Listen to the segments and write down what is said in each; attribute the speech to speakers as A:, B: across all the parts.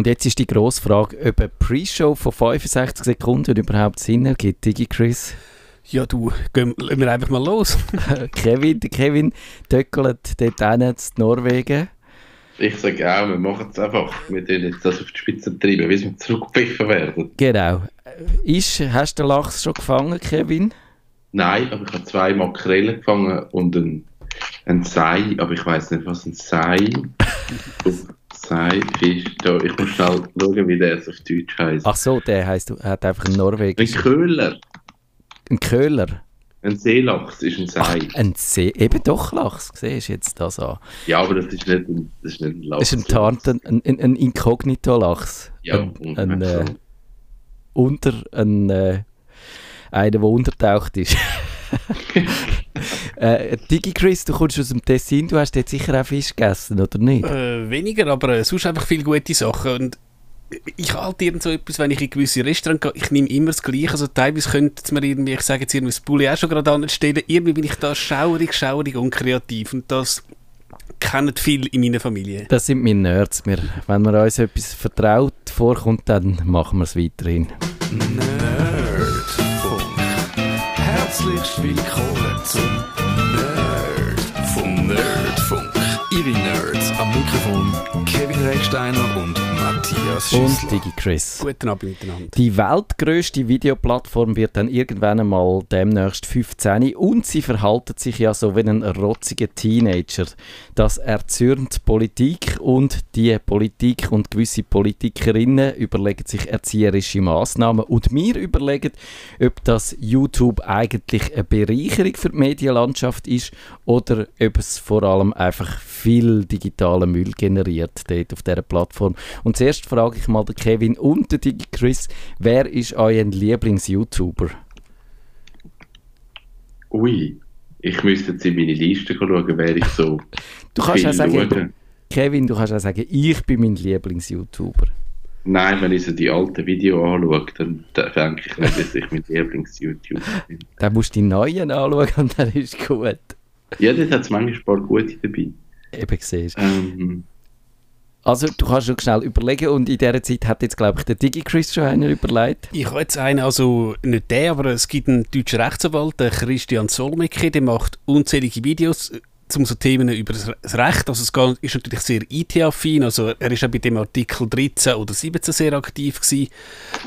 A: Und jetzt ist die grosse Frage, ob eine Pre-Show von 65 Sekunden überhaupt Sinn ergibt, Digi Chris?
B: Ja, du, gehen wir einfach mal los.
A: Kevin, der Kevin töckelt dort hin in Norwegen.
C: Ich sage auch, wir machen es einfach. Wir tun jetzt das auf die Spitze treiben, bis wir zurückgepfiffen werden.
A: Genau. Ist, hast du den Lachs schon gefangen, Kevin?
C: Nein, aber ich habe zwei Makrelen gefangen und ein, ein Sei, aber ich weiß nicht, was ein Sei Sei, Fisch, da. Ich muss schnell schauen, wie der auf Deutsch heißt.
A: Ach so, der heißt, hat einfach einen Norwegisch.
C: Ein Köhler.
A: Ein Köhler?
C: Ein Seelachs ist ein Sei.
A: Ach, ein See, eben doch Lachs, siehst du jetzt das an.
C: Ja, aber das ist nicht ein, das ist nicht ein Lachs.
A: Das ist ein Tarnt, ein, ein, ein Inkognito-Lachs.
C: Ja,
A: ein, ein, äh, unter, ein, äh, einer, der untertaucht ist. äh, Digi Chris, du kommst aus dem Tessin, du hast jetzt sicher auch Fisch gegessen, oder nicht?
B: Äh, weniger, aber äh, sonst einfach viele gute Sachen. Und ich halte irgend so etwas, wenn ich in gewisse Restaurants gehe, ich nehme immer das Gleiche. Also teilweise könnte es mir irgendwie, ich sage jetzt irgendwie das Bulli auch schon gerade anstellen, irgendwie bin ich da schaurig, schaurig und kreativ. Und das kennen viele in meiner Familie.
A: Das sind meine Nerds. Wir, wenn man uns etwas vertraut vorkommt, dann machen wir es weiterhin.
D: Nerdfunk. Herzlich willkommen zum Nerd vom Nerdfunk. Ihre Nerds am Mikrofon Kevin Recksteiner und Matthias
A: Und
D: Schüssler.
A: Digi Chris.
B: Guten Abend miteinander.
A: Die weltgrößte Videoplattform wird dann irgendwann einmal demnächst 15 und sie verhalten sich ja so wie ein rotziger Teenager. Das erzürnt Politik und die Politik und gewisse Politikerinnen überlegen sich erzieherische Maßnahmen und wir überlegen, ob das YouTube eigentlich eine Bereicherung für die Medienlandschaft ist oder ob es vor allem einfach viel digitalen Müll generiert dort auf dieser Plattform. Und zuerst frage ich mal den Kevin und den Digi Chris, wer ist euer Lieblings-YouTuber?
C: Ui, ich müsste jetzt in meine Liste schauen, wer ich so
A: Du kannst auch sagen. Kevin, du kannst auch sagen, ich bin mein Lieblings-YouTuber.
C: Nein, wenn ich so die alten Videos anschaue, dann, denke ich nicht, dass ich mein Lieblings-YouTuber bin.
A: Dann musst du die neuen anschauen und dann ist gut.
C: Ja, dort hat es manchmal ein paar gute dabei.
A: Eben siehst
C: Ähm,
A: Also du kannst schon schnell überlegen und in dieser Zeit hat jetzt glaube ich der Digi Chris schon einer überlegt.
B: Ich habe jetzt einen, also nicht der, aber es gibt einen deutschen Rechtsanwalt, der Christian Solmecke, der macht unzählige Videos äh, zum so Themen über das Recht. Also es ist natürlich sehr IT-affin, also er ist auch bei dem Artikel 13 oder 17 sehr aktiv gewesen.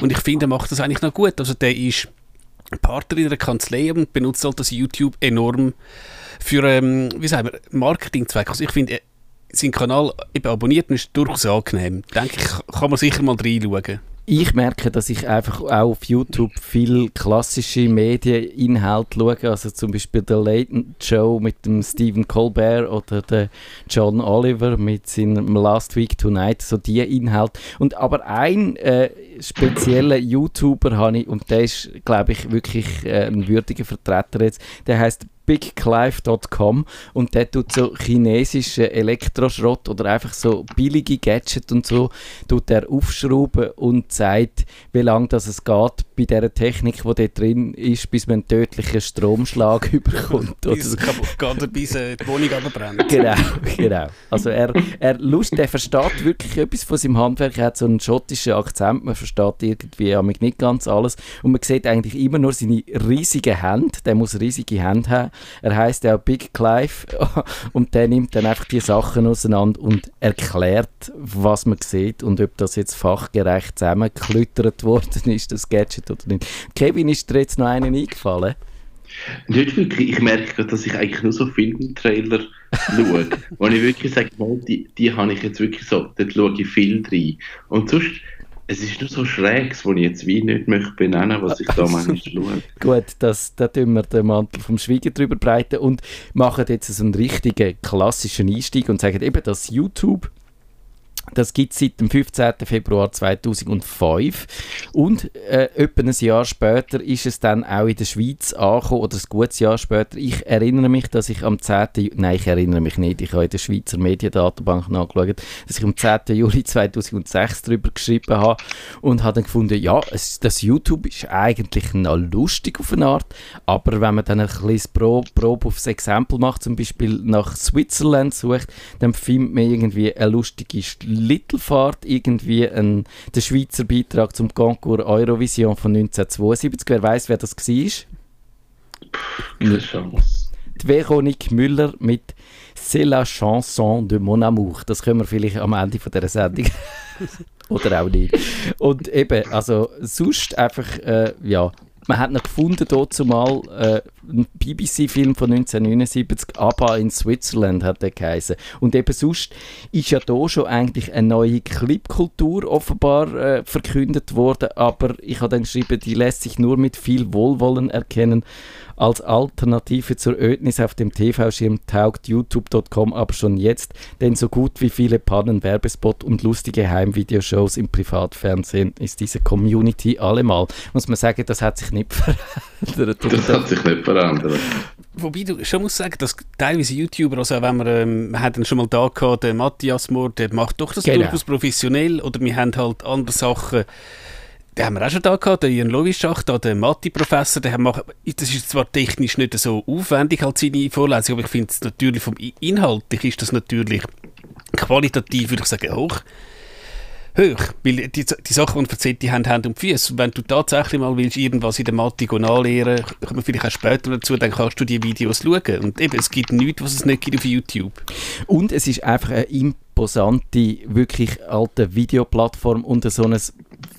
B: Und ich finde, er macht das eigentlich noch gut. Also der ist Partner in einer Kanzlei und benutzt halt das YouTube enorm für, ähm, wie sagen wir, Marketingzwecke. Also ich finde, äh, sein Kanal abonniert ist durchaus angenehm. Denke ich, kann man sicher mal reinschauen.
A: Ich merke, dass ich einfach auch auf YouTube viel klassische Medieninhalte schaue, also zum Beispiel der Late Show mit dem Stephen Colbert oder der John Oliver mit seinem Last Week Tonight, so die Inhalte. Und aber ein äh, spezieller YouTuber habe ich, und der ist, glaube ich, wirklich äh, ein würdiger Vertreter jetzt, der heißt bigclive.com und der tut so chinesischen Elektroschrott oder einfach so billige Gadgets und so tut er aufschrauben und zeigt, wie lange das es geht bei dieser Technik, die dort drin ist, bis man einen tödlichen Stromschlag überkommt. oder
B: Bis
A: so.
B: oder bis äh, die Wohnung abbrennt.
A: Genau, genau. Also er, er Lust, der versteht wirklich etwas von seinem Handwerk. Er hat so einen schottischen Akzent, man versteht irgendwie nicht ganz alles. Und man sieht eigentlich immer nur seine riesigen Hände. Der muss riesige Hände haben. Er heißt ja Big Clive und der nimmt dann einfach die Sachen auseinander und erklärt, was man sieht und ob das jetzt fachgerecht zusammengeklüttert worden ist, das Gadget oder nicht. Kevin, ist dir jetzt noch einen eingefallen?
C: nicht wirklich. Ich merke gerade, dass ich eigentlich nur so Filmtrailer schaue. wo ich wirklich sage, mal, die, die habe ich jetzt wirklich so, dort schaue ich viel rein. Und sonst, es ist nur so Schräges, wo ich jetzt wie nicht möchte benennen, was ich da manchmal schaue.
A: Gut, das, da tun wir den Mantel vom Schweigen drüber breiten und machen jetzt so einen richtigen klassischen Einstieg und sagen eben, dass YouTube, das gibt es seit dem 15. Februar 2005 und äh, etwa ein Jahr später ist es dann auch in der Schweiz angekommen, oder ein gutes Jahr später. Ich erinnere mich, dass ich am 10. Ju- Nein, ich erinnere mich nicht, ich habe in der Schweizer Mediendatenbank nachgeschaut, dass ich am 10. Juli 2006 darüber geschrieben habe und habe dann gefunden, ja, es, das YouTube ist eigentlich noch lustig auf eine Art, aber wenn man dann ein kleines Pro, Probe aufs Exempel macht, zum Beispiel nach Switzerland sucht, dann findet man irgendwie eine lustige Sch- Littlefahrt irgendwie ein, der Schweizer Beitrag zum Concours Eurovision von 1972. Wer weiß, wer das war?
C: Keine Chance.
A: Die Véronique Müller mit C'est la chanson de mon amour. Das können wir vielleicht am Ende von dieser Sendung. Oder auch nicht. Und eben, also sonst einfach, äh, ja, man hat noch gefunden, dort zumal äh, ein BBC-Film von 1979, ABBA in Switzerland hat der geheißen. Und eben sonst ist ja da schon eigentlich eine neue Clipkultur offenbar äh, verkündet worden, aber ich habe dann geschrieben, die lässt sich nur mit viel Wohlwollen erkennen. Als Alternative zur Ödnis auf dem TV-Schirm taugt youtube.com aber schon jetzt, denn so gut wie viele Pannen, Werbespot und lustige Heimvideoshows im Privatfernsehen ist diese Community allemal. Muss man sagen, das hat sich nicht verändert.
C: Das hat sich nicht verändert.
B: Wobei du schon musst sagen, dass teilweise YouTuber, also wenn wir, ähm, wir hatten schon mal da gehabt, den Matthias Mohr, der macht doch das
A: Genau.
B: durchaus professionell, oder wir haben halt andere Sachen, den haben wir auch schon da gehabt, den Ian Lovischach, den Mathe-Professor, der macht, das ist zwar technisch nicht so aufwendig, halt seine Vorlesung, aber ich finde es natürlich vom Inhaltlich ist das natürlich qualitativ, würde ich sagen, hoch. Hoch, weil die, die Sachen, die er erzählt, die haben Hand und Füße. Wenn du tatsächlich mal willst, irgendwas in der Mathe go nachlehren, kommen wir vielleicht auch später dazu, dann kannst du die Videos schauen. Und eben, es gibt nichts, was es nicht gibt auf YouTube.
A: Und es ist einfach eine imposante, wirklich alte Videoplattform und so ein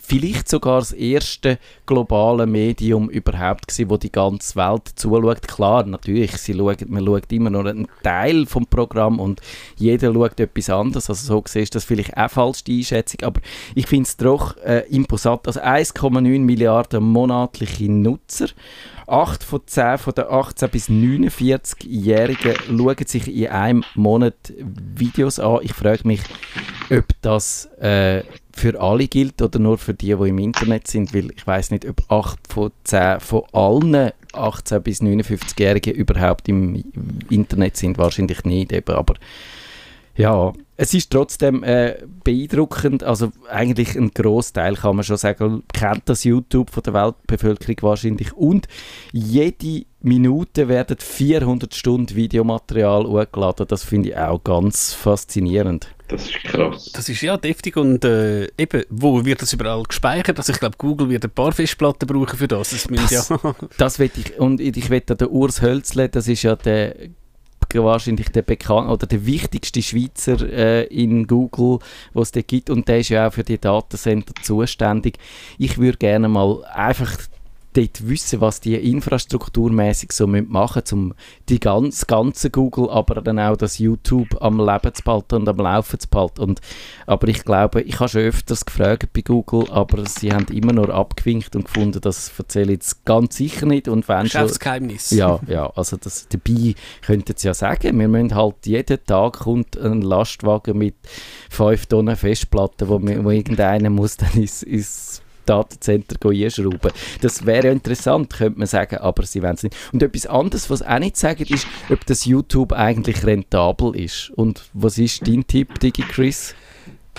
A: vielleicht sogar das erste globale Medium überhaupt gewesen, wo die ganze Welt zuschaut. Klar, natürlich, sie schaut, man schaut immer nur einen Teil vom Programm und jeder schaut etwas anderes. Also so gesehen ist das vielleicht auch falsch die Einschätzung, aber ich finde es doch äh, imposant. Also 1,9 Milliarden monatliche Nutzer. 8 von 10 von den 18- bis 49-Jährigen schauen sich in einem Monat Videos an. Ich frage mich, ob das äh, für alle gilt oder nur für die, die im Internet sind, weil ich weiß nicht, ob 8 von 10 von allen 18- bis 59-Jährigen überhaupt im Internet sind. Wahrscheinlich nicht, eben, aber ja, es ist trotzdem äh, beeindruckend. Also eigentlich ein Großteil kann man schon sagen, kennt das YouTube von der Weltbevölkerung wahrscheinlich. Und jede Minute werden 400 Stunden Videomaterial hochgeladen. Das finde ich auch ganz faszinierend.
C: Das ist krass.
B: Das ist ja deftig und äh, eben, wo wird das überall gespeichert? Also ich glaube, Google wird ein paar Festplatten brauchen für das. Das,
A: Das-
B: ja
A: Das will ich, und ich wette den Urs Hölzle, das ist ja der wahrscheinlich der bekannt oder der wichtigste Schweizer äh, in Google, was es da gibt und der ist ja auch für die Datencenter zuständig. Ich würde gerne mal einfach dort wissen, was die infrastrukturmäßig so müssen machen um die ganz, ganze Google, aber dann auch das YouTube am Leben zu behalten und am Laufen zu behalten. Und, aber ich glaube, ich habe schon öfters gefragt bei Google, aber sie haben immer nur abgewinkt und gefunden, das erzähle ich jetzt ganz sicher nicht. Und wenn schon,
B: Geschäftsgeheimnis.
A: ja, ja, also das, dabei könnten sie ja sagen, wir müssen halt jeden Tag kommt ein Lastwagen mit 5 Tonnen Festplatten, wo, wir- wo irgendeiner muss dann ins, ins Datencenter einschrauben. Das wäre interessant, könnte man sagen, aber sie wollen es nicht. Und etwas anderes, was auch nicht sagen, ist, ob das YouTube eigentlich rentabel ist. Und was ist dein Tipp, Digi Chris?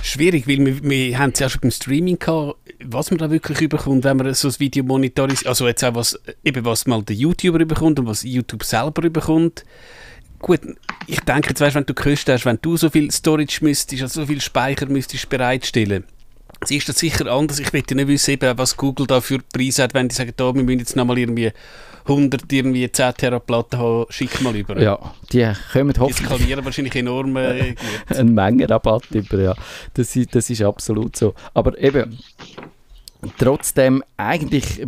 B: Schwierig, weil wir, wir haben es ja schon beim Streaming gehabt, was man da wirklich überkommt, wenn man so ein Video monetarisiert. Also jetzt auch was, eben was mal der YouTuber überkommt und was YouTube selber überkommt. Gut, ich denke jetzt, weißt, wenn du Kosten hast, wenn du so viel Storage müsstest, also so viel Speicher müsstest bereitstellen, es ist das sicher anders. Ich möchte nicht wissen, was Google da für Preise hat, wenn die sagen, da, wir müssen jetzt nochmal irgendwie 100, irgendwie 10 Teraplatten haben, schick mal über.
A: Ja, die kommen
B: Die
A: hoffentlich
B: skalieren wahrscheinlich enorm äh, gut.
A: ein Mengenrabatt über, ja. Das ist, das ist absolut so. Aber eben, trotzdem eigentlich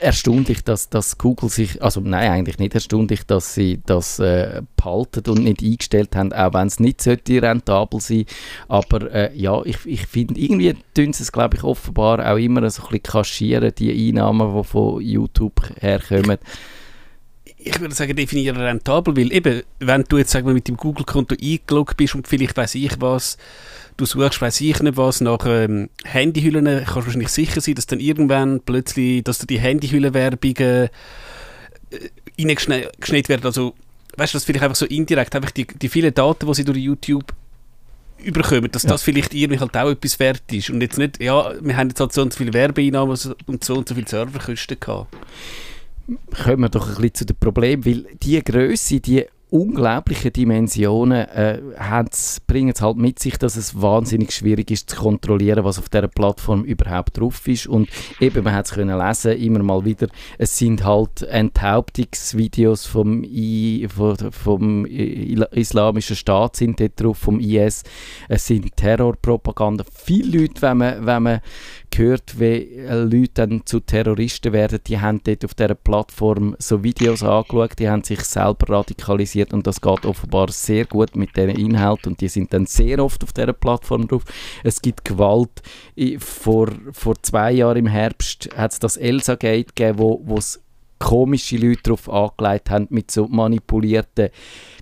A: erstaunlich, dass, dass Google sich, also nein, eigentlich nicht erstaunlich, dass sie das äh, behalten und nicht eingestellt haben, auch wenn es nicht sollte rentabel sein aber äh, ja, ich, ich finde, irgendwie tun sie es, glaube ich, offenbar auch immer so ein bisschen kaschieren, die Einnahmen, die von YouTube herkommen.
B: Ich würde sagen, definieren rentabel, weil eben, wenn du jetzt sagen wir, mit dem Google-Konto eingeloggt bist und vielleicht weiß ich was, du suchst, weiß ich nicht was, nach ähm, Handyhüllen, kannst du wahrscheinlich sicher sein, dass dann irgendwann plötzlich, dass du die Handyhüllenwerbungen äh, reingeschneit werden. Also, weißt du, das vielleicht einfach so indirekt, einfach die, die vielen Daten, die sie durch YouTube überkommen, dass
A: Ja.
B: das vielleicht irgendwie halt auch etwas wert ist. Und jetzt nicht, ja, wir haben jetzt halt so und so viele Werbeeinnahmen und so und so viele Serverkosten gehabt.
A: Kommen wir doch ein bisschen zu dem Problem, weil die Größe, die unglaublichen Dimensionen äh, bringen es halt mit sich, dass es wahnsinnig schwierig ist zu kontrollieren, was auf dieser Plattform überhaupt drauf ist. Und eben, man hat es können lesen, immer mal wieder, es sind halt Enthauptungsvideos vom, I, vom, vom Islamischen Staat sind dort drauf, vom IS. Es sind Terrorpropaganda. Viele Leute, wenn man, wenn man gehört, wie Leute dann zu Terroristen werden, die haben dort auf dieser Plattform so Videos angeschaut, die haben sich selber radikalisiert und das geht offenbar sehr gut mit diesen Inhalten und die sind dann sehr oft auf dieser Plattform drauf. Es gibt Gewalt. Vor, vor zwei Jahren im Herbst hat es das Elsa-Gate gegeben, wo es komische Leute darauf angelegt haben mit so manipulierten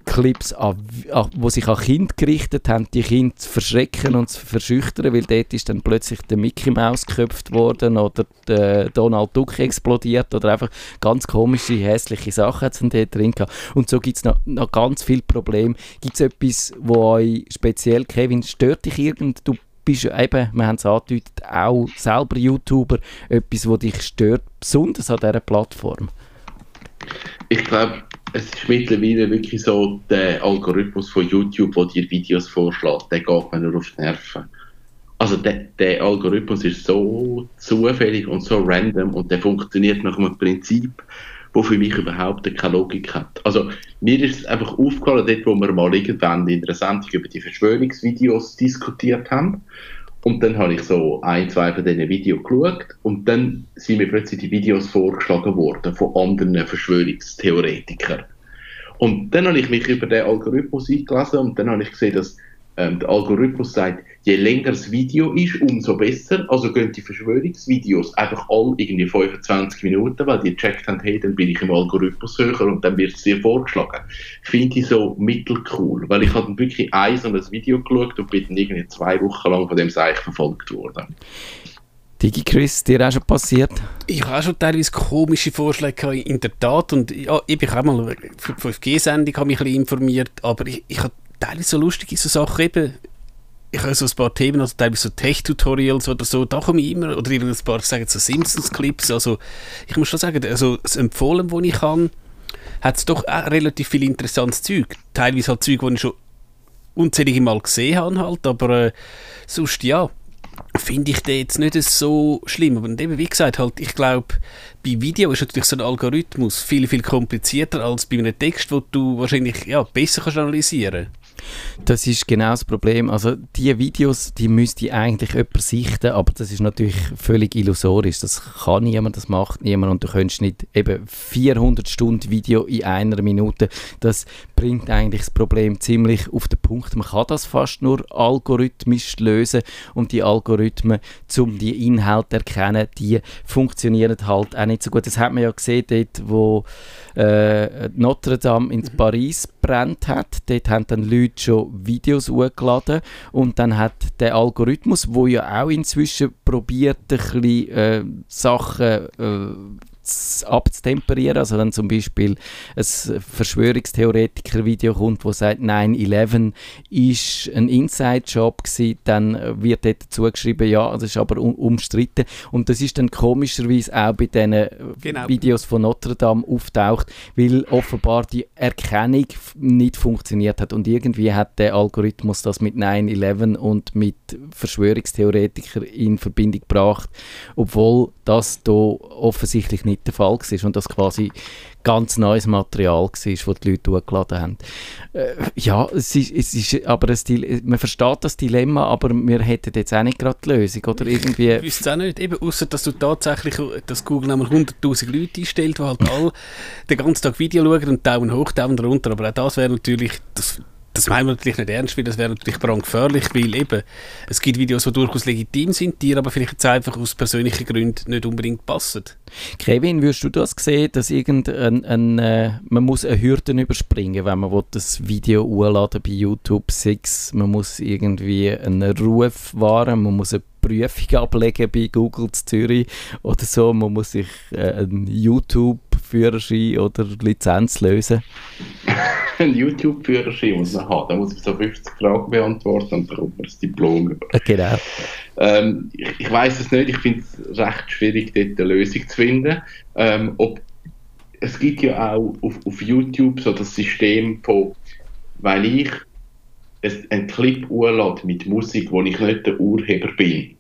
A: Clips, an, an, wo sich an Kinder gerichtet haben, die Kinder zu verschrecken und zu verschüchtern, weil dort ist dann plötzlich der Mickey Mouse geköpft worden oder der Donald Duck explodiert oder einfach ganz komische, hässliche Sachen dort drin gehabt. Und so gibt es noch, noch ganz viele Probleme. Gibt es etwas, wo euch speziell, Kevin, stört dich irgend? Du bist eben, wir haben es angedeutet, auch selber YouTuber, etwas, was dich stört, besonders an dieser Plattform?
C: Ich glaube, es ist mittlerweile wirklich so, der Algorithmus von YouTube, der dir Videos vorschlägt, der geht mir nur auf die Nerven. Also der, der Algorithmus ist so zufällig und so random und der funktioniert nach einem Prinzip, wo für mich überhaupt keine Logik hat. Also mir ist es einfach aufgefallen, dort wo wir mal irgendwann in einer Sendung über die Verschwörungsvideos diskutiert haben und dann habe ich so ein, zwei von diesen Videos geschaut und dann sind mir plötzlich die Videos vorgeschlagen worden von anderen Verschwörungstheoretikern. Und dann habe ich mich über den Algorithmus eingelesen und dann habe ich gesehen, dass ähm, der Algorithmus sagt, je länger das Video ist, umso besser. Also gehen die Verschwörungsvideos einfach all irgendwie 25 Minuten, weil die gecheckt haben, hey, dann bin ich im Algorithmus höher und dann wird es dir vorgeschlagen. Finde ich so mittelcool, weil ich habe dann wirklich ein so ein Video geschaut und bin dann irgendwie zwei Wochen lang von dem Seich verfolgt worden.
A: Digi Chris, dir auch schon passiert?
B: Ich habe auch schon teilweise komische Vorschläge in der Tat und ja, ich habe auch mal für die 5G-Sendung mich ein bisschen informiert, aber ich, ich habe teilweise so lustige so Sachen eben, ich habe so ein paar Themen, also teilweise so Tech-Tutorials oder so, da komme ich immer, oder ein paar, sagen so Simpsons-Clips, also ich muss schon sagen, also das Empfohlen, das ich kann, hat es doch auch relativ viel interessantes Zeug. Teilweise halt Zeug, das ich schon unzählige Mal gesehen habe halt, aber äh, sonst ja, finde ich den jetzt nicht so schlimm. Aber eben, wie gesagt, halt, ich glaube, bei Video ist natürlich so ein Algorithmus viel, viel komplizierter als bei einem Text, wo du wahrscheinlich ja, besser kannst analysieren kannst.
A: Das ist genau das Problem. Also die Videos, die müsste eigentlich jemand sichten, aber das ist natürlich völlig illusorisch. Das kann niemand, das macht niemand und du könntest nicht eben 400 Stunden Video in einer Minute. Das bringt eigentlich das Problem ziemlich auf den Punkt. Man kann das fast nur algorithmisch lösen und die Algorithmen, um die Inhalte zu erkennen, die funktionieren halt auch nicht so gut. Das hat man ja gesehen dort, wo äh, Notre Dame in Paris brennt hat. Dort haben dann Leute schon Videos hochgeladen und dann hat der Algorithmus, wo ja auch inzwischen probiert, ein bisschen äh, Sachen äh, abzutemperieren. Also wenn zum Beispiel ein Verschwörungstheoretiker-Video kommt, wo sagt 9-11 ist ein Inside-Job gewesen, dann wird dort dazu geschrieben, ja, das ist aber um, umstritten. Und das ist dann komischerweise auch bei diesen genau. Videos von Notre Dame auftaucht, weil offenbar die Erkennung nicht funktioniert hat. Und irgendwie hat der Algorithmus das mit 9-11 und mit Verschwörungstheoretikern in Verbindung gebracht, obwohl das da offensichtlich nicht der Fall war und das quasi ganz neues Material war, das die Leute hochgeladen haben. Äh, ja, es ist, es ist aber ein man versteht das Dilemma, aber wir hätten jetzt auch nicht gerade die Lösung, oder? Irgendwie...
B: Ich wüsste es auch nicht, eben, außer dass du tatsächlich, dass Google einmal 100'000 Leute einstellt, die halt alle den ganzen Tag Video schauen und Daumen hoch, Daumen runter, aber auch das wäre natürlich, das, das meinen wir natürlich nicht ernst, weil das wäre natürlich brandgefährlich, weil eben, es gibt Videos, die durchaus legitim sind, die aber vielleicht jetzt einfach aus persönlichen Gründen nicht unbedingt passen.
A: Kevin, würdest du das sehen, dass irgendein, ein, äh, man muss eine Hürden überspringen, wenn man will, das Video hochladen bei YouTube 6, man muss irgendwie einen Ruf wahren, man muss eine Prüfung ablegen bei Google Zürich oder so, man muss sich äh, einen YouTube-Führerschein oder Lizenz lösen.
C: einen YouTube-Führerschein muss man haben. Da muss ich so 50 Fragen beantworten und dann bekommt man das Diplom über.
A: Genau.
C: Ähm, ich ich weiß es nicht. Ich finde es recht schwierig, dort eine Lösung zu finden. Ähm, ob es gibt ja auch auf, auf YouTube so das System von, weil ich einen Clip urlade mit Musik, wo ich nicht der Urheber bin,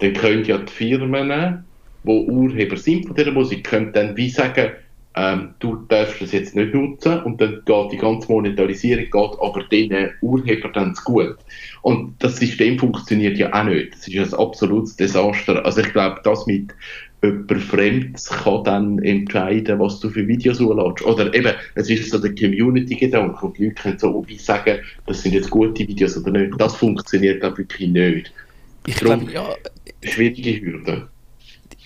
C: dann können ja die Firmen, die Urheber sind von dieser Musik, können dann wie sagen, ähm, du darfst das jetzt nicht nutzen und dann geht die ganze Monetarisierung geht aber den Urheber dann zu gut. Und das System funktioniert ja auch nicht. Das ist ein absolutes Desaster. Also ich glaube, das mit jemand Fremdes kann dann entscheiden, was du für Videos hochlädst. Oder eben, es ist so der Community-Gedanke und die Leute können so wie sagen, das sind jetzt gute Videos oder nicht. Das funktioniert glaube wirklich nicht.
B: Ich glaube, ja,
C: Schwierige Hürde.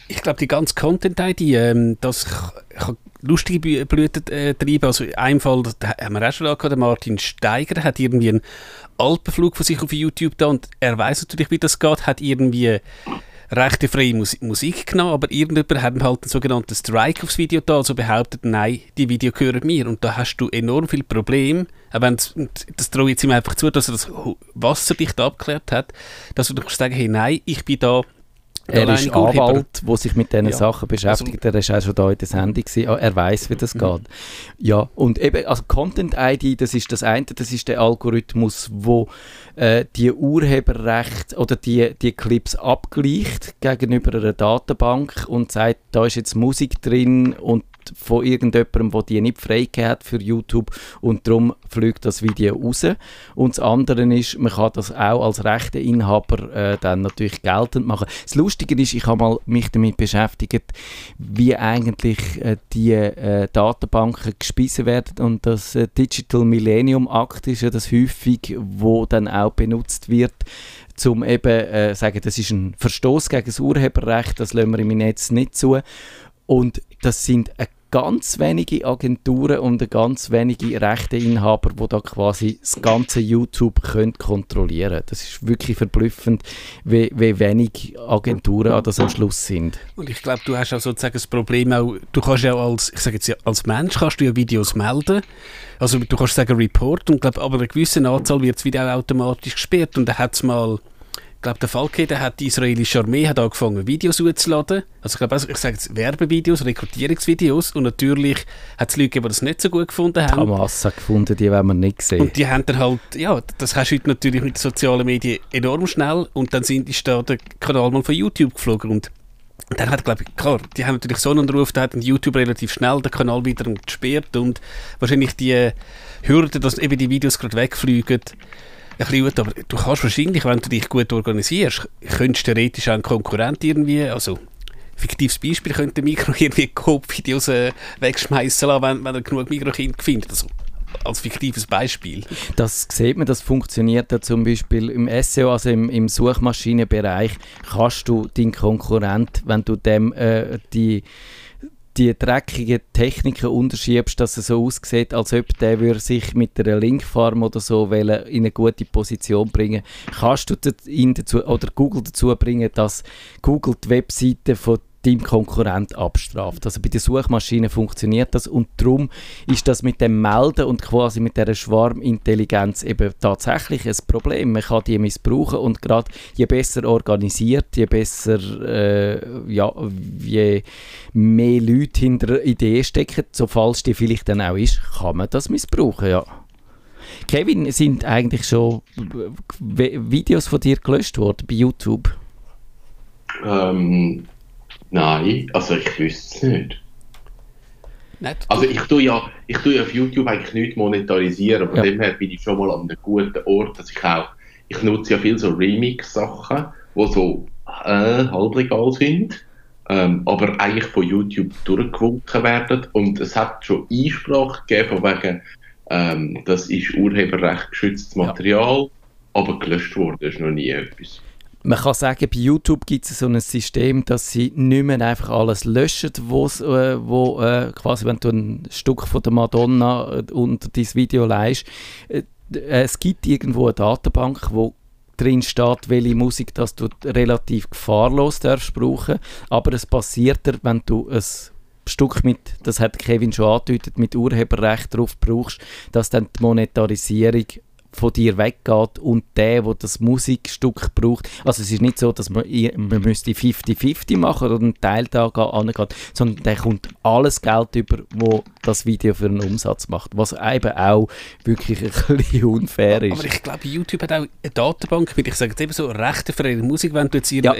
B: ich glaube, die ganze Content-ID, ähm, das kann- lustige Blüten äh, treiben. Also in einem Fall, da haben wir auch schon gehabt, der Martin Steiger hat irgendwie einen Alpenflug von sich auf YouTube da und er weiß natürlich, wie das geht, hat irgendwie rechtefreie Mus Musik genommen, aber irgendjemand hat halt einen sogenannten Strike aufs Video da, also behauptet, nein, die Video gehören mir. Und da hast du enorm viel Probleme, auch wenn das traue ich jetzt ihm einfach zu, dass er das wasserdicht abgeklärt hat, dass du doch sagen, hey, nein, ich bin da
A: Er ist. Anwalt, der sich mit diesen
B: Ja.
A: Sachen beschäftigt. er ist auch schon da in der Sendung. gewesen. Ah, Er weiß, wie
B: Mhm.
A: das geht. Ja, und eben, also Content ID, das ist das eine, das ist der Algorithmus, wo äh, die Urheberrechte oder die, die Clips abgleicht gegenüber einer Datenbank und sagt, da ist jetzt Musik drin und von irgendjemandem, der die nicht freigegeben hat für YouTube und darum fliegt das Video raus. Und das andere ist, man kann das auch als Rechteinhaber äh, dann natürlich geltend machen. Das Lustige ist, ich habe mal mich damit beschäftigt, wie eigentlich äh, die äh, Datenbanken gespissen werden und das äh, Digital Millennium Act ist ja das häufig, wo dann auch benutzt wird, zum eben äh, sagen, das ist ein Verstoß gegen das Urheberrecht, das lassen wir im Netz nicht zu. Und das sind ganz wenige Agenturen und ganz wenige Rechteinhaber, die da quasi das ganze YouTube können kontrollieren Das ist wirklich verblüffend, wie, wie wenig Agenturen an das am Schluss sind.
B: Und ich glaube, du hast auch sozusagen das Problem auch, du kannst ja als, ich sage jetzt ja, als Mensch kannst du ja Videos melden. Also du kannst sagen Report und glaube, aber eine gewisse Anzahl wird wieder auch automatisch gesperrt. Und da hat es mal, ich glaube, der Fall gegeben, da hat die israelische Armee hat angefangen, Videos hochzuladen. Also ich glaube, also, ich sage jetzt Werbevideos, Rekrutierungsvideos. Und natürlich hat es Leute gegeben, die das nicht so gut gefunden haben.
A: Hamas hat gefunden, die wollen wir nicht sehen.
B: Und die haben dann halt, ja, das hast du heute natürlich mit den sozialen Medien enorm schnell und dann sind, ist da der Kanal mal von YouTube geflogen und dann hat, glaube ich, klar, die haben natürlich Sonnenruf, da hat YouTube relativ schnell den Kanal wieder gesperrt und wahrscheinlich die Hürde, dass eben die Videos gerade wegfliegen, bisschen gut, aber du kannst wahrscheinlich, wenn du dich gut organisierst, könntest du theoretisch auch einen Konkurrent irgendwie, also fiktives Beispiel, könnte Mikro irgendwie Coop-Videos äh, wegschmeißen lassen, wenn, wenn er genug Mikrokinder findet, also als fiktives Beispiel.
A: Das sieht man, das funktioniert ja zum Beispiel im SEO, also im, im Suchmaschinenbereich, kannst du deinen Konkurrent, wenn du dem äh, die die dreckigen Techniken unterschiebst, dass es so aussieht, als ob der sich mit einer Linkfarm oder so in eine gute Position bringen, kannst du ihn dazu oder Google dazu bringen, dass Google die Webseite von deinem Konkurrent abstraft. Also bei den Suchmaschinen funktioniert das und darum ist das mit dem Melden und quasi mit der Schwarmintelligenz eben tatsächlich ein Problem. Man kann die missbrauchen und gerade je besser organisiert, je besser, äh, ja, je mehr Leute hinter einer Idee stecken, so falsch die vielleicht dann auch ist, kann man das missbrauchen, ja. Kevin, sind eigentlich schon Videos von dir gelöscht worden bei YouTube?
C: Ähm, nein, also ich wüsste es nicht.
B: Nicht?
C: Also ich tue ja, ich tue ja auf YouTube eigentlich nicht monetarisieren, von
A: Ja.
C: dem her bin ich schon mal an einem guten Ort, dass ich auch, ich nutze ja viel so Remix-Sachen, die so äh, halblegal sind, ähm, aber eigentlich von YouTube durchgewunken werden und es hat schon Einsprache gegeben von wegen, ähm, das ist urheberrecht geschütztes Material, aber gelöscht wurde ist noch nie etwas.
A: Man kann sagen, bei YouTube gibt es so ein System, dass sie nicht mehr einfach alles löschen, wo's, äh, wo äh, quasi, wenn du ein Stück von der Madonna äh, unter dein Video leist, äh, äh, es gibt irgendwo eine Datenbank, wo drin steht, welche Musik dass du relativ gefahrlos darfst brauchen, aber es passiert dir, wenn du ein Stück mit, das hat Kevin schon angedeutet, mit Urheberrecht drauf brauchst, dass dann die Monetarisierung von dir weggeht und der, der das Musikstück braucht. Also es ist nicht so, dass man, man müsste 50-50 machen oder einen Teil da angeht, sondern der kommt alles Geld über, wo das Video für einen Umsatz macht, was eben auch wirklich ein bisschen unfair ist.
B: Aber ich glaube, YouTube hat auch eine Datenbank mit, ich sage jetzt eben so, Rechte für ihre Musik, wenn du jetzt ja.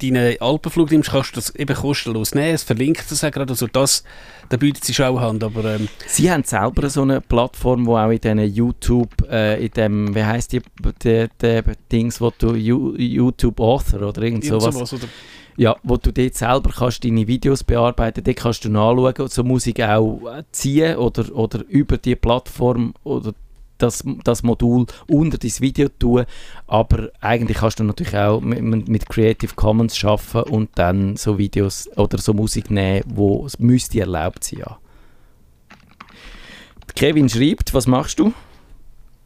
B: deinen Alpenflug nimmst, kannst du das eben kostenlos nehmen, es verlinkt das auch gerade, also das, da bietet sie schon auch Hand, aber... Ähm,
A: sie haben selber so eine Plattform, wo auch in diesen YouTube, äh, in dem, wie heisst die, die, die Dings, wo du YouTube Author oder irgend sowas... sowas oder ja, wo du dort selber kannst deine Videos bearbeiten, dort kannst du nachschauen, so Musik auch ziehen oder, oder über die Plattform oder das, das Modul unter dein Video tun, aber eigentlich kannst du natürlich auch mit, mit Creative Commons schaffen und dann so Videos oder so Musik nehmen, wo es müsste erlaubt sein. Ja. Kevin schreibt, was machst du?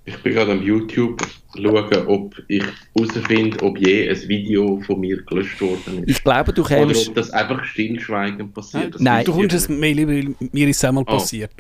C: Ich bin gerade am YouTube schauen, ob ich herausfinde, ob je ein Video von mir gelöscht worden
A: ist. Ich glaube, du kämst...
C: Oder ob das einfach stillschweigend passiert.
B: Nein, du kommst ein Mail über, mir ist es einmal oh. passiert.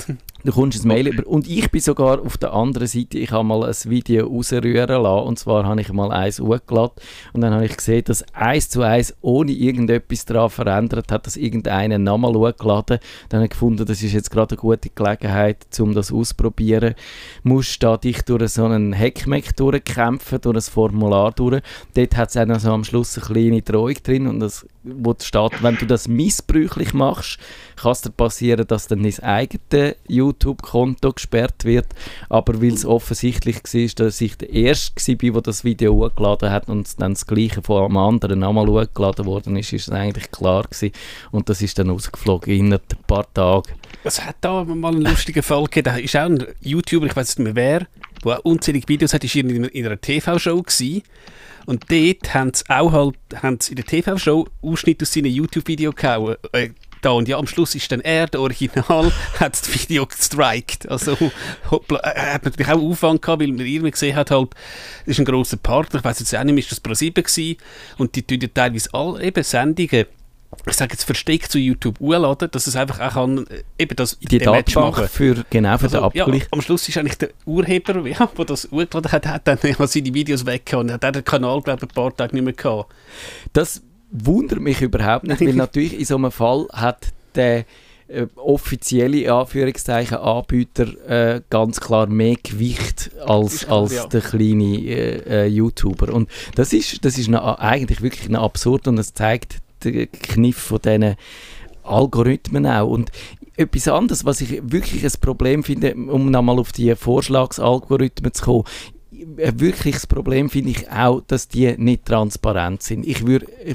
A: Du kommst ein Mail über. Und ich bin sogar auf der anderen Seite, ich habe mal ein Video rausrühren lassen, und zwar habe ich mal eins hochgeladen und dann habe ich gesehen, dass eins zu eins ohne irgendetwas daran verändert hat, dass irgendeiner nochmal hochgeladen Dann habe ich gefunden, das ist jetzt gerade eine gute Gelegenheit, um das auszuprobieren. Du musst da dich durch so einen Heckmeck durchkämpfen, durch ein Formular durch. Dort hat es auch am Schluss eine kleine Drohung drin und das, wo steht, wenn du das missbräuchlich machst, kann es dir passieren, dass dann dein eigenes YouTube-Konto gesperrt wird. Aber weil es offensichtlich war, dass ich der Erste war, der das Video hochgeladen hat und dann das Gleiche von einem anderen nochmal hochgeladen worden ist, ist es eigentlich klar gewesen. Und das ist dann ausgeflogen innerhalb ein paar Tage.
B: Es hat da mal einen lustigen Fall gegeben. Da ist auch ein YouTuber, ich weiß nicht mehr wer, der unzählige Videos hat, ist in, in einer TV-Show gewesen. Und dort haben sie auch halt, haben in der TV-Show Ausschnitt aus seinem YouTube-Video gehauen. Äh, da. Und ja, am Schluss ist dann er, der Original, hat das Video gestrikt. Also, hoppla, er hat natürlich auch Aufwand gehabt, weil man irgendwie gesehen hat, halt, das ist ein grosser Partner, ich weiß jetzt auch nicht, ist das Pro7 gewesen, und die tun ja teilweise alle eben Sendungen ich sage jetzt versteckt zu YouTube hochladen, dass es einfach auch kann, äh, eben das
A: die Datenbank für genau für
B: also,
A: den Abgleich.
B: Ja, am Schluss ist eigentlich der Urheber, ja, der das hochgeladen hat, hat dann seine Videos weg und hat den Kanal glaube ich ein paar Tage nicht mehr gehabt.
A: Das wundert mich überhaupt nicht, weil natürlich in so einem Fall hat der äh, offizielle Anführungszeichen Anbieter äh, ganz klar mehr Gewicht als, als ja. der kleine äh, äh, YouTuber. Und das ist, das ist eine, eigentlich wirklich eine absurd und es zeigt den Kniff von diesen Algorithmen auch. Und etwas anderes, was ich wirklich ein Problem finde, um nochmal auf die Vorschlagsalgorithmen zu kommen, ein wirkliches Problem finde ich auch, dass die nicht transparent sind. Ich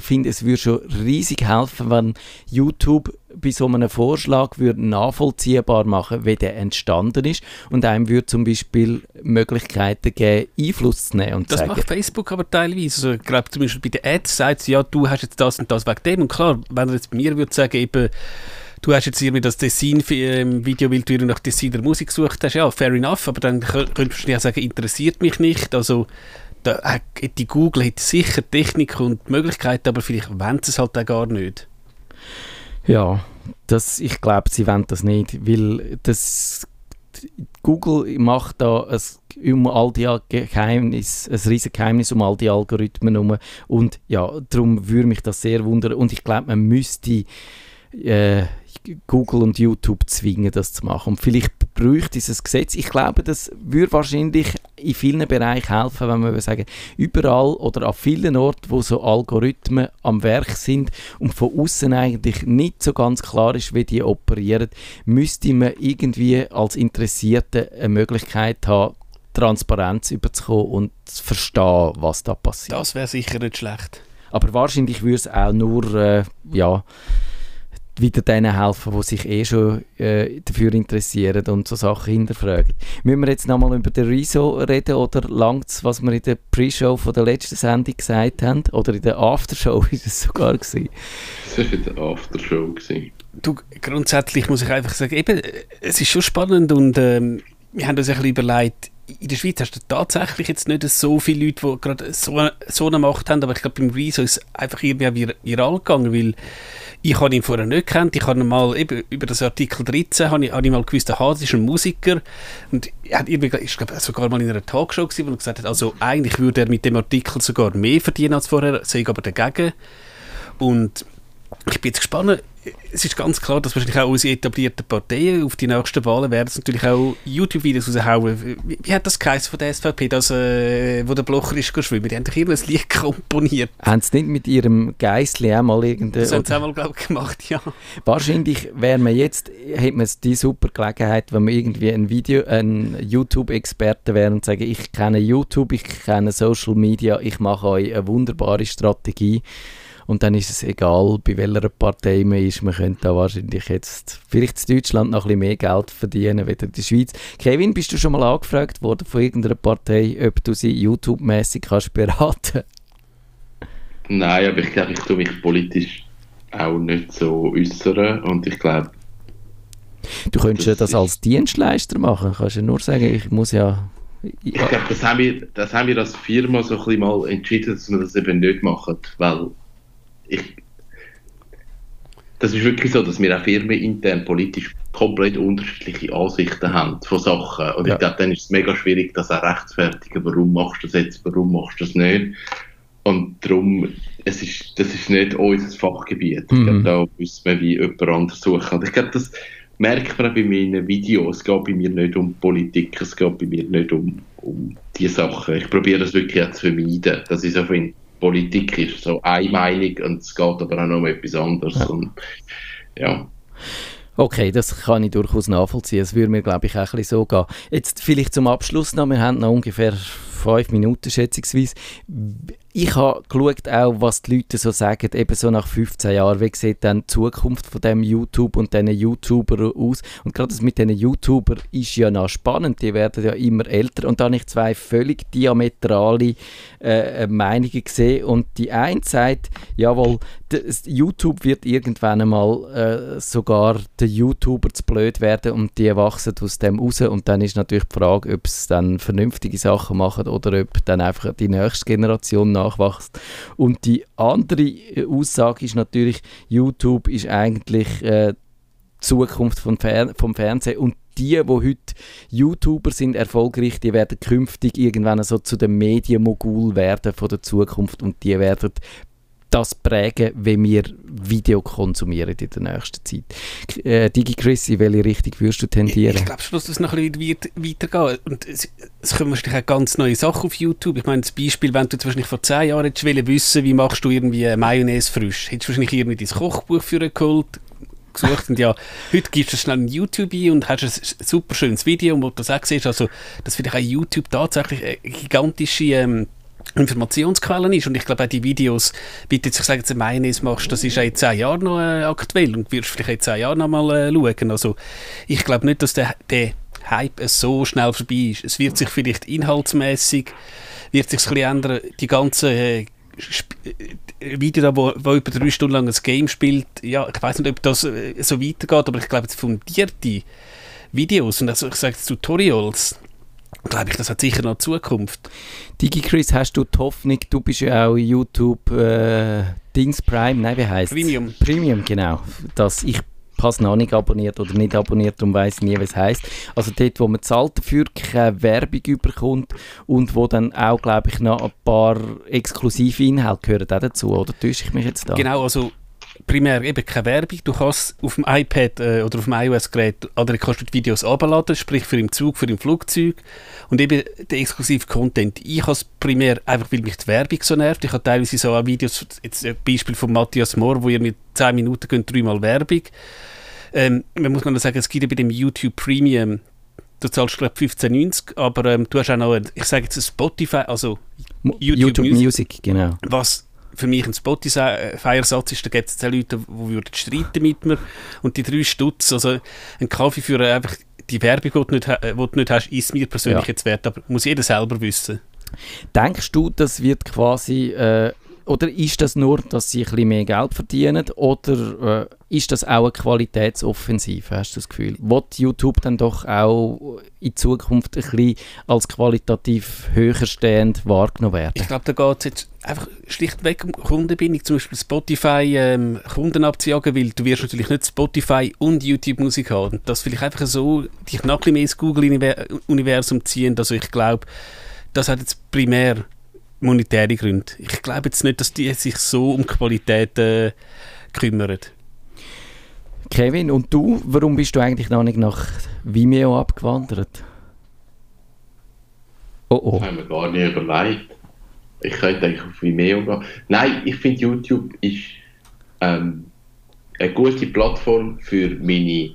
A: finde, es würde schon riesig helfen, wenn YouTube bei so einem Vorschlag würde nachvollziehbar machen, wie der entstanden ist und einem würde zum Beispiel Möglichkeiten geben, Einfluss zu nehmen und
B: Das
A: sagen,
B: macht Facebook aber teilweise. Also, ich glaube zum Beispiel bei den Ads sagt sie, ja, du hast jetzt das und das wegen dem und klar, wenn er jetzt bei mir würde sagen, eben du hast jetzt irgendwie das Tessin-Video, ähm, weil du nach Tessiner Musik gesucht hast, ja, fair enough, aber dann könntest du ja sagen, interessiert mich nicht, also da, äh, die Google hat sicher Technik und Möglichkeiten, aber vielleicht wollen sie es halt auch gar nicht.
A: Ja, das, ich glaube, sie wollen das nicht, weil das Google macht da ein, um all die Geheimnis, ein riesiges Geheimnis um all die Algorithmen herum. Und ja, darum würde mich das sehr wundern. Und ich glaube, man müsste äh, Google und YouTube zwingen, das zu machen. Und vielleicht bräuchte dieses Gesetz. Ich glaube, das würde wahrscheinlich in vielen Bereichen helfen, wenn wir sagen, überall oder an vielen Orten, wo so Algorithmen am Werk sind und von außen eigentlich nicht so ganz klar ist, wie die operieren, müsste man irgendwie als Interessierte eine Möglichkeit haben, Transparenz überzukommen und zu verstehen, was da passiert.
B: Das wäre sicher nicht schlecht.
A: Aber wahrscheinlich würde es auch nur, äh, ja, wieder denen helfen, die sich eh schon äh, dafür interessieren und so Sachen hinterfragen. Müssen wir jetzt nochmal über den Rezo reden oder langt es, was wir in der Pre-Show von der letzten Sendung gesagt haben? Oder in der Aftershow ist es sogar gewesen?
C: Das war in der Aftershow. Gewesen.
B: Du, grundsätzlich muss ich einfach sagen, eben, es ist schon spannend und ähm, wir haben uns ein bisschen überlegt, in der Schweiz hast du tatsächlich jetzt nicht so viele Leute, die gerade so, so eine Macht haben, aber ich glaube, beim Rezo ist es einfach irgendwie viral gegangen, weil Ich habe ihn vorher nicht gekannt. Ich habe mal eben über das Artikel 13 habe ich, habe ich mal gewusst, aha, das ist ein Musiker. Und er hat irgendwie, ich glaube, sogar mal in einer Talkshow gewesen, wo er gesagt hat, also eigentlich würde er mit dem Artikel sogar mehr verdienen als vorher, sei aber dagegen. Und ich bin jetzt gespannt. Es ist ganz klar, dass wahrscheinlich auch unsere etablierten Parteien auf die nächsten Wahlen werden natürlich auch YouTube-Videos raushauen. Wie, wie hat das geheißen von der SVP, das, äh, wo der Blocher ist geschwimmen? Die haben doch irgendein Lied komponiert.
A: Haben sie nicht mit ihrem Geissli auch mal irgendeine...
B: Das haben sie auch mal, glaube ich, gemacht, ja.
A: Wahrscheinlich wäre man jetzt, hätte man die super Gelegenheit, wenn man irgendwie ein Video, ein YouTube-Experte wäre und sagen, ich kenne YouTube, ich kenne Social Media, ich mache euch eine wunderbare Strategie und dann ist es egal, bei welcher Partei man ist. Man könnte da wahrscheinlich jetzt vielleicht in Deutschland noch ein bisschen mehr Geld verdienen als in der Schweiz. Kevin, bist du schon mal angefragt worden von irgendeiner Partei, ob du sie YouTube-mäßig kannst beraten?
C: Nein, aber ich glaube, ich tue mich politisch auch nicht so äußern und ich glaube...
A: Du könntest ja das als Dienstleister machen, kannst ja nur sagen, ich muss ja...
C: Ich glaube, das haben, wir, das haben wir als Firma so ein bisschen mal entschieden, dass wir das eben nicht machen, weil ich, das ist wirklich so, dass wir auch Firmen intern politisch komplett unterschiedliche Ansichten haben von Sachen. Und
A: Ja.
C: ich glaube, dann ist es mega schwierig, das auch rechtfertigen. Warum machst du das jetzt, warum machst du das nicht? Und darum, es ist, das ist nicht unser Fachgebiet. Ich
A: Mhm.
C: glaube, da müssen wir wie jemand anderes suchen. Und ich glaube, das merkt man auch bei meinen Videos. Es geht bei mir nicht um Politik, es geht bei mir nicht um, um die Sachen. Ich probiere das wirklich auch zu vermeiden. Das ist so finde, Politik ist so einmeinig und es geht aber auch noch um etwas anderes.
A: Ja.
C: Und, ja.
A: Okay, das kann ich durchaus nachvollziehen. Es würde mir, glaube ich, auch ein bisschen so gehen. Jetzt vielleicht zum Abschluss noch. Wir haben noch ungefähr fünf Minuten schätzungsweise. Ich habe geschaut, auch, was die Leute so sagen, eben so nach 15 Jahren. Wie sieht dann die Zukunft von dem YouTube und diesen YouTuber aus? Und gerade das mit diesen YouTuber ist ja noch spannend. Die werden ja immer älter. Und da habe ich zwei völlig diametrale äh, Meinungen gesehen. Und die eine sagt, jawohl, YouTube wird irgendwann einmal äh, sogar der YouTuber zu blöd werden und die wachsen aus dem raus. Und dann ist natürlich die Frage, ob es dann vernünftige Sachen machen oder ob dann einfach die nächste Generation nachwächst. Und die andere äh, Aussage ist natürlich, YouTube ist eigentlich äh, die Zukunft vom, Fer vom Fernsehen. Und die, die heute YouTuber sind, erfolgreich, die werden künftig irgendwann so zu den Medienmogul werden von der Zukunft. Und die werden das prägen, wie wir Video konsumieren in der nächsten Zeit. Äh, Digi Chris, in welche Richtung würdest du tendieren?
B: Ich glaube, Schluss muss noch ein bisschen weit, weitergehen. Und es, es kommen wahrscheinlich auch ganz neue Sachen auf YouTube. Ich meine, das Beispiel, wenn du jetzt wahrscheinlich vor 10 Jahren hättest wissen, wie machst du irgendwie Mayonnaise frisch, hättest du wahrscheinlich irgendwie dein Kochbuch für geholt, gesucht und ja, heute gibst du schnell ein YouTube ein und hast ein super schönes Video, wo du das auch siehst. Also, dass vielleicht auch YouTube tatsächlich eine gigantische ähm, Informationsquellen ist und ich glaube auch die Videos, du jetzt, ich sage Mayonnaise machst, das ist auch in 10 Jahren noch äh, aktuell und wirst vielleicht in 10 Jahren noch mal äh, schauen. Also ich glaube nicht, dass der, der Hype so schnell vorbei ist. Es wird sich vielleicht inhaltsmäßig wird sich ändern. Die ganzen äh, äh, Video, wo, wo über drei Stunden lang ein Game spielt, ja, ich weiß nicht, ob das äh, so weitergeht, aber ich glaube, jetzt fundierte Videos und also ich sage Tutorials, glaube ich, das hat sicher noch Zukunft.
A: Digi Chris, hast du die Hoffnung, du bist ja auch YouTube äh, Dings Prime, nein, wie heißt
B: Premium.
A: Premium, genau. Dass ich habe es noch nicht abonniert oder nicht abonniert, weiss ich nie, was es heisst. Also dort, wo man zahlt dafür, keine Werbung überkommt und wo dann auch, glaube ich, noch ein paar exklusive Inhalte gehören auch dazu, oder täusche ich mich jetzt da?
B: Genau, also primär eben keine Werbung. Du kannst auf dem iPad äh, oder auf dem iOS-Gerät oder kannst du die Videos abladen, sprich für im Zug, für im Flugzeug. Und eben der exklusive Content. Ich habe es primär einfach, weil mich die Werbung so nervt. Ich habe teilweise so auch Videos, jetzt ein Beispiel von Matthias Mohr, wo ihr mit 10 Minuten könnt, dreimal Werbung. Ähm, man muss man sagen, es gibt ja bei dem YouTube Premium, du zahlst glaube ich 15,90, aber ähm, du hast auch noch, ich sage jetzt Spotify, also YouTube
A: YouTube,
B: Music.
A: Music. genau.
B: was für mich ein Spotify-Ersatz ist, da gibt es Leute, die würden streiten mit mir und die drei Stutz, also ein Kaffee für einfach die Werbung, die du nicht, äh, die du nicht hast, ist mir persönlich
A: Ja.
B: jetzt wert, aber muss jeder selber wissen.
A: Denkst du, das wird quasi, äh, oder ist das nur, dass sie ein bisschen mehr Geld verdienen, oder äh, ist das auch eine Qualitätsoffensive, hast du das Gefühl? Wird YouTube dann doch auch in Zukunft ein bisschen als qualitativ höher stehend wahrgenommen werden?
B: Ich glaube, da geht es jetzt einfach schlichtweg um Kundenbindung. Zum Beispiel Spotify ähm, Kunden abzujagen, weil du wirst natürlich nicht Spotify und YouTube-Musik haben. Und das vielleicht einfach so dich noch ein bisschen mehr ins Google-Universum ziehen. Also ich glaube, das hat jetzt primär monetäre Gründe. Ich glaube jetzt nicht, dass die sich so um Qualität äh, kümmern.
A: Kevin, und du, warum bist du eigentlich noch nicht nach Vimeo abgewandert?
C: Oh oh. Das haben wir gar nicht überlegt. Ich könnte eigentlich auf Vimeo gehen. Nein, ich finde YouTube ist ähm, eine gute Plattform für meine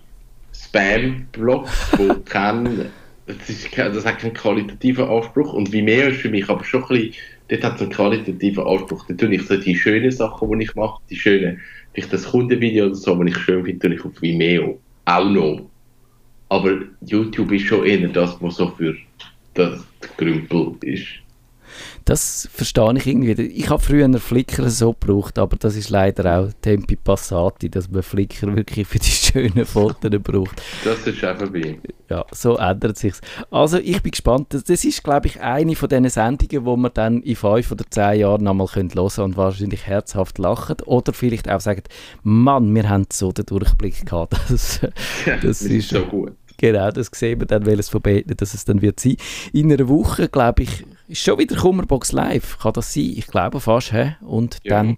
C: Spam-Blogs, die kennen. Das, ist, das hat keinen qualitativen Anspruch und Vimeo ist für mich aber schon ein bisschen, dort hat es einen qualitativen Anspruch. Da tue ich so die schönen Sachen, die ich mache, die schönen, vielleicht das Kundenvideo oder so, wenn ich schön finde, tue ich auf Vimeo. Auch noch. Aber YouTube ist schon eher das, was so für das Grümpel ist.
A: Das verstehe ich irgendwie. Ich habe früher einen Flickr so gebraucht, aber das ist leider auch Tempi Passati, dass man Flickr wirklich für die schönen Fotos braucht.
C: Das ist auch vorbei.
A: Ja, so ändert sich Also ich bin gespannt. Das, das ist, glaube ich, eine von diesen Sendungen, wo man dann in fünf oder zehn Jahren nochmal hören können und wahrscheinlich herzhaft lachen oder vielleicht auch sagen, Mann, wir haben so den Durchblick gehabt. Das, das
C: ist, so gut.
A: Genau, das sehen wir dann, welches verbeten, dass es dann wird sein. In einer Woche, glaube ich, ist schon wieder Kummerbox live. Kann das sein? Ich glaube fast. He? Und ja. dann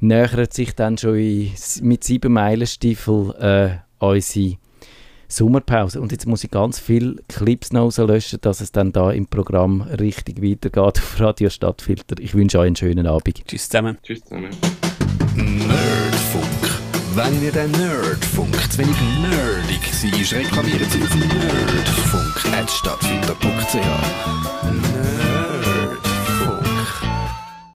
A: nähert sich dann schon in, mit sieben Meilenstiefel äh, unsere Sommerpause. Und jetzt muss ich ganz viele Clips noch rauslöschen, dass es dann da im Programm richtig weitergeht auf Radio Stadtfilter. Ich wünsche euch einen schönen Abend.
B: Tschüss zusammen.
C: Tschüss zusammen.
D: Nerdfunk. Wenn ihr den Nerdfunk zu wenig nerdig seid, reklamiert sie auf nerdfunk.stadtfilter.ch. Nerd